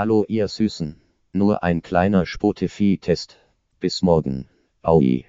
Hallo ihr Süßen. Nur ein kleiner Spotify-Test. Bis morgen. Aui.